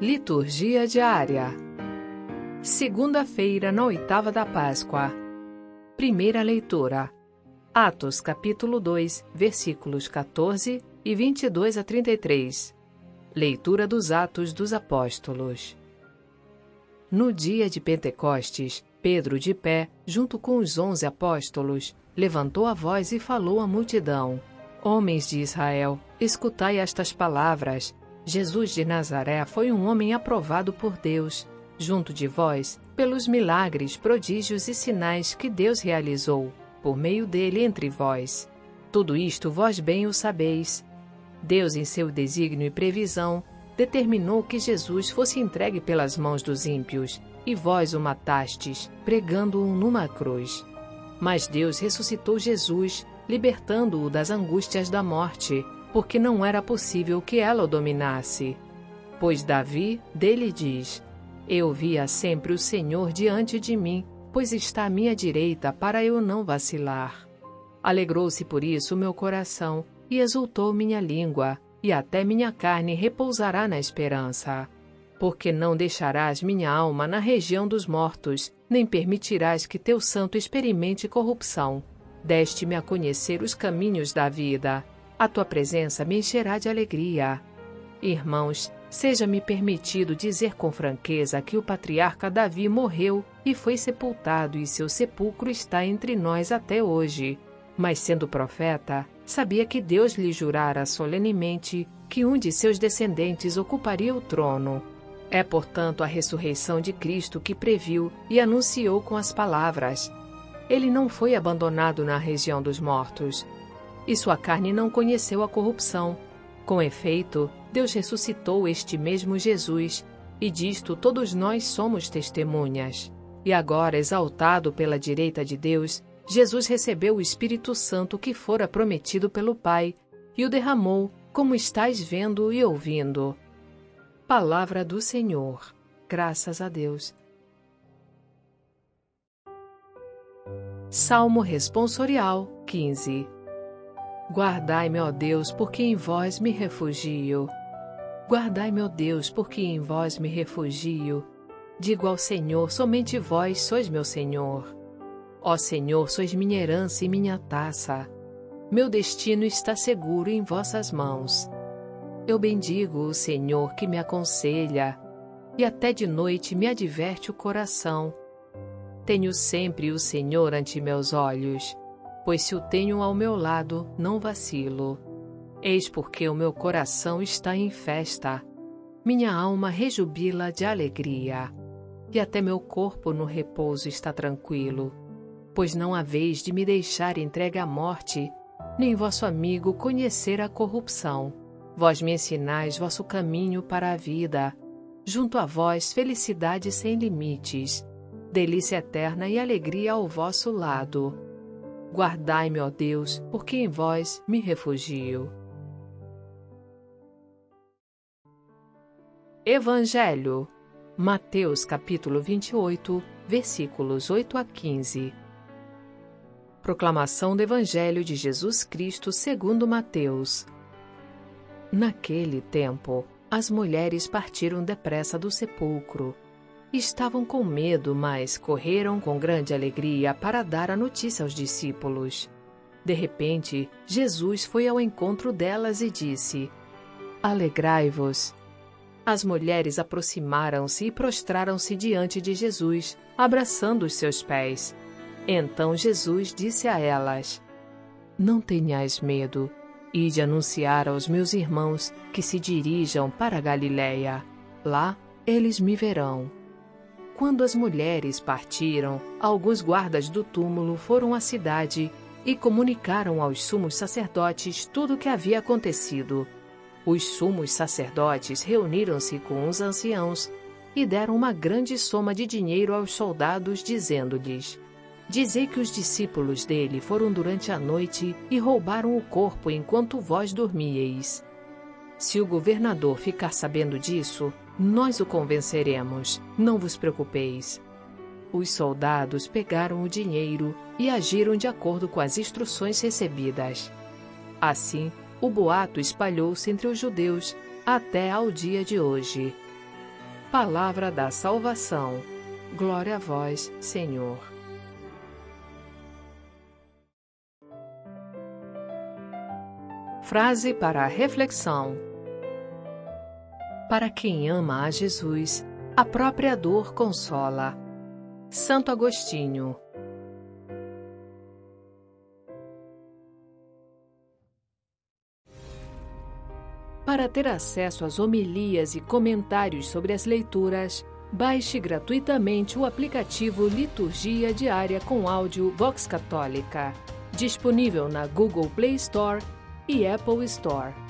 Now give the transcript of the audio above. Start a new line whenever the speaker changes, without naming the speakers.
Liturgia diária. Segunda-feira, na oitava da Páscoa. Primeira leitura. Atos, capítulo 2, versículos 14 e 22 a 33. Leitura dos Atos dos Apóstolos. No dia de Pentecostes, Pedro, de pé, junto com os onze apóstolos, levantou a voz e falou à multidão: Homens de Israel, escutai estas palavras. Jesus de Nazaré foi um homem aprovado por Deus, junto de vós, pelos milagres, prodígios e sinais que Deus realizou, por meio dele entre vós. Tudo isto vós bem o sabeis. Deus, em seu desígnio e previsão, determinou que Jesus fosse entregue pelas mãos dos ímpios, e vós o matastes, pregando-o numa cruz. Mas Deus ressuscitou Jesus, libertando-o das angústias da morte, porque não era possível que ela o dominasse. Pois Davi dele diz: Eu via sempre o Senhor diante de mim, pois está à minha direita para eu não vacilar. Alegrou-se por isso meu coração, e exultou minha língua, e até minha carne repousará na esperança. Porque não deixarás minha alma na região dos mortos, nem permitirás que teu santo experimente corrupção. Deste-me a conhecer os caminhos da vida a tua presença me encherá de alegria. Irmãos, seja-me permitido dizer com franqueza que o patriarca Davi morreu e foi sepultado, e seu sepulcro está entre nós até hoje. Mas, sendo profeta, sabia que Deus lhe jurara solenemente que um de seus descendentes ocuparia o trono. É, portanto, a ressurreição de Cristo que previu e anunciou com as palavras: Ele não foi abandonado na região dos mortos, e sua carne não conheceu a corrupção. Com efeito, Deus ressuscitou este mesmo Jesus, e disto todos nós somos testemunhas. E agora, exaltado pela direita de Deus, Jesus recebeu o Espírito Santo que fora prometido pelo Pai, e o derramou, como estáis vendo e ouvindo. Palavra do Senhor. Graças a Deus. Salmo Responsorial 15 Guardai-me, ó Deus, porque em vós me refugio. Guardai-me, ó Deus, porque em vós me refugio. Digo ao Senhor, somente vós sois meu Senhor. Ó Senhor, sois minha herança e minha taça. Meu destino está seguro em vossas mãos. Eu bendigo o Senhor que me aconselha, e até de noite me adverte o coração. Tenho sempre o Senhor ante meus olhos pois se o tenho ao meu lado, não vacilo. Eis porque o meu coração está em festa, minha alma rejubila de alegria, e até meu corpo no repouso está tranquilo, pois não haveis de me deixar entregue à morte, nem vosso amigo conhecer a corrupção. Vós me ensinais vosso caminho para a vida, junto a vós felicidade sem limites, delícia eterna e alegria ao vosso lado Guardai-me, ó Deus, porque em vós me refugio. Evangelho. Mateus capítulo 28, versículos 8 a 15. Proclamação do Evangelho de Jesus Cristo segundo Mateus. Naquele tempo, as mulheres partiram depressa do sepulcro Estavam com medo, mas correram com grande alegria para dar a notícia aos discípulos. De repente, Jesus foi ao encontro delas e disse: Alegrai-vos. As mulheres aproximaram-se e prostraram-se diante de Jesus, abraçando os seus pés. Então Jesus disse a elas: Não tenhais medo. Ide anunciar aos meus irmãos que se dirijam para Galiléia. Lá eles me verão. Quando as mulheres partiram, alguns guardas do túmulo foram à cidade e comunicaram aos sumos sacerdotes tudo o que havia acontecido. Os sumos sacerdotes reuniram-se com os anciãos e deram uma grande soma de dinheiro aos soldados, dizendo-lhes: Dizei que os discípulos dele foram durante a noite e roubaram o corpo enquanto vós dormíeis. Se o governador ficar sabendo disso, nós o convenceremos, não vos preocupeis. Os soldados pegaram o dinheiro e agiram de acordo com as instruções recebidas. Assim, o boato espalhou-se entre os judeus até ao dia de hoje. Palavra da salvação. Glória a vós, Senhor. Frase para a reflexão. Para quem ama a Jesus, a própria dor consola. Santo Agostinho. Para ter acesso às homilias e comentários sobre as leituras, baixe gratuitamente o aplicativo Liturgia Diária com áudio Vox Católica, disponível na Google Play Store e Apple Store.